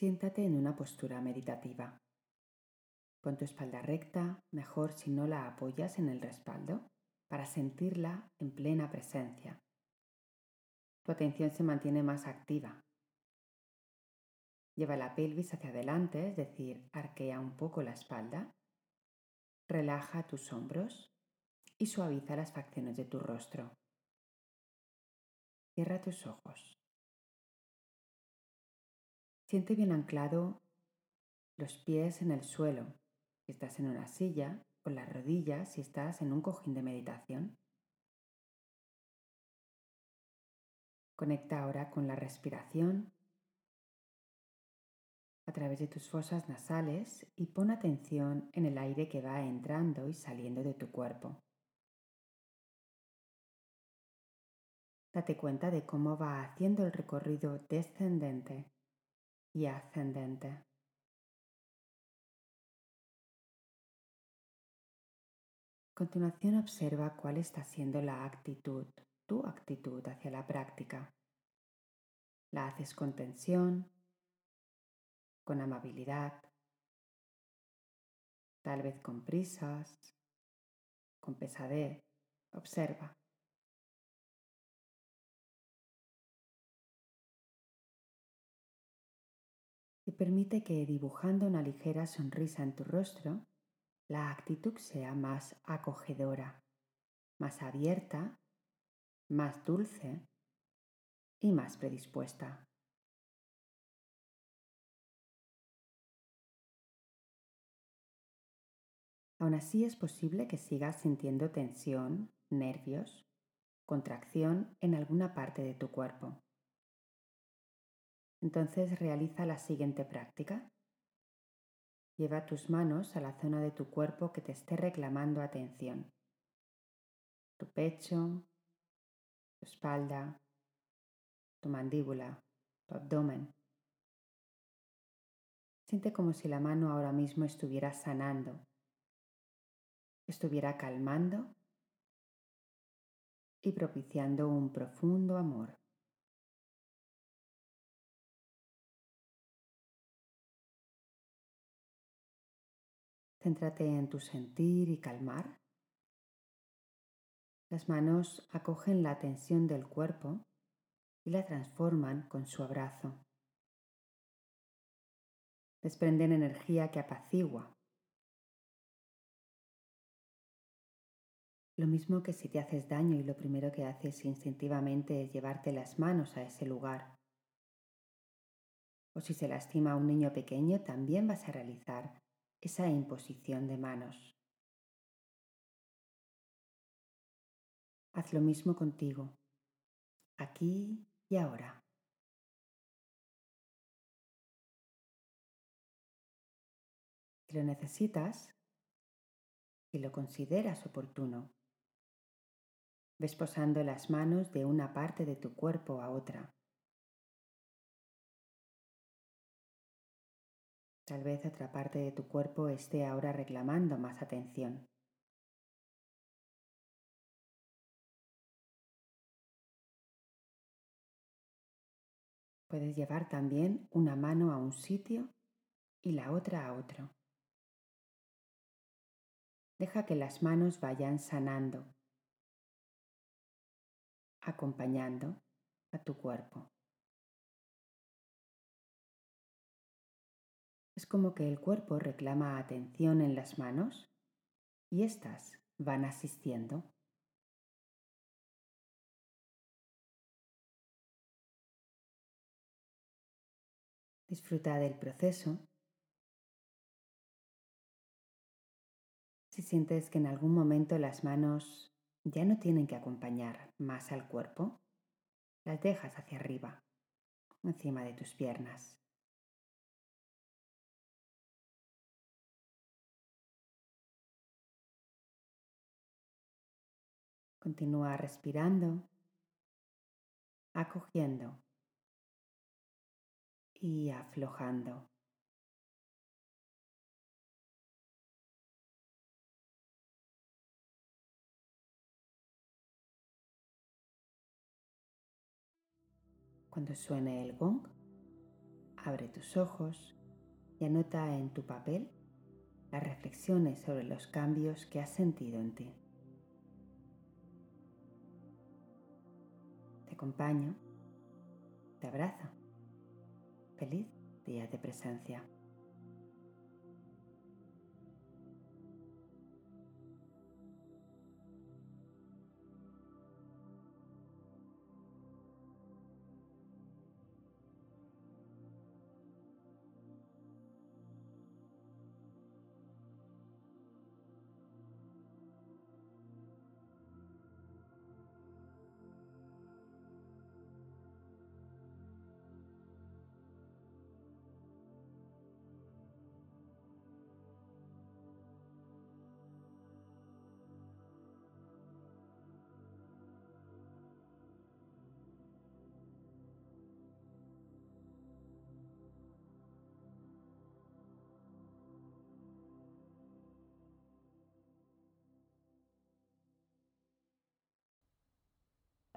Siéntate en una postura meditativa. Pon tu espalda recta, mejor si no la apoyas en el respaldo, para sentirla en plena presencia. Tu atención se mantiene más activa. Lleva la pelvis hacia adelante, es decir, arquea un poco la espalda. Relaja tus hombros y suaviza las facciones de tu rostro. Cierra tus ojos. Siente bien anclado los pies en el suelo, si estás en una silla, o las rodillas si estás en un cojín de meditación. Conecta ahora con la respiración a través de tus fosas nasales y pon atención en el aire que va entrando y saliendo de tu cuerpo. Date cuenta de cómo va haciendo el recorrido descendente y ascendente. A continuación observa cuál está siendo la actitud, tu actitud hacia la práctica. ¿La haces con tensión, con amabilidad, tal vez con prisas, con pesadez? Observa. Permite que dibujando una ligera sonrisa en tu rostro, la actitud sea más acogedora, más abierta, más dulce y más predispuesta. Aún así es posible que sigas sintiendo tensión, nervios, contracción en alguna parte de tu cuerpo. Entonces realiza la siguiente práctica. Lleva tus manos a la zona de tu cuerpo que te esté reclamando atención. Tu pecho, tu espalda, tu mandíbula, tu abdomen. Siente como si la mano ahora mismo estuviera sanando, estuviera calmando y propiciando un profundo amor. En tu sentir y calmar. Las manos acogen la tensión del cuerpo y la transforman con su abrazo. Desprenden energía que apacigua. Lo mismo que si te haces daño y lo primero que haces instintivamente es llevarte las manos a ese lugar. O si se lastima a un niño pequeño, también vas a realizar esa imposición de manos. Haz lo mismo contigo, aquí y ahora. Si lo necesitas, si lo consideras oportuno, ves posando las manos de una parte de tu cuerpo a otra Tal vez otra parte de tu cuerpo esté ahora reclamando más atención. Puedes llevar también una mano a un sitio y la otra a otro. Deja que las manos vayan sanando, acompañando a tu cuerpo. Es como que el cuerpo reclama atención en las manos y éstas van asistiendo. Disfruta del proceso. Si sientes que en algún momento las manos ya no tienen que acompañar más al cuerpo, las dejas hacia arriba, encima de tus piernas. Continúa respirando, acogiendo y aflojando. Cuando suene el gong, Abre tus ojos y anota en tu papel las reflexiones sobre los cambios que has sentido en ti. Acompaño, te abrazo. Feliz día de presencia.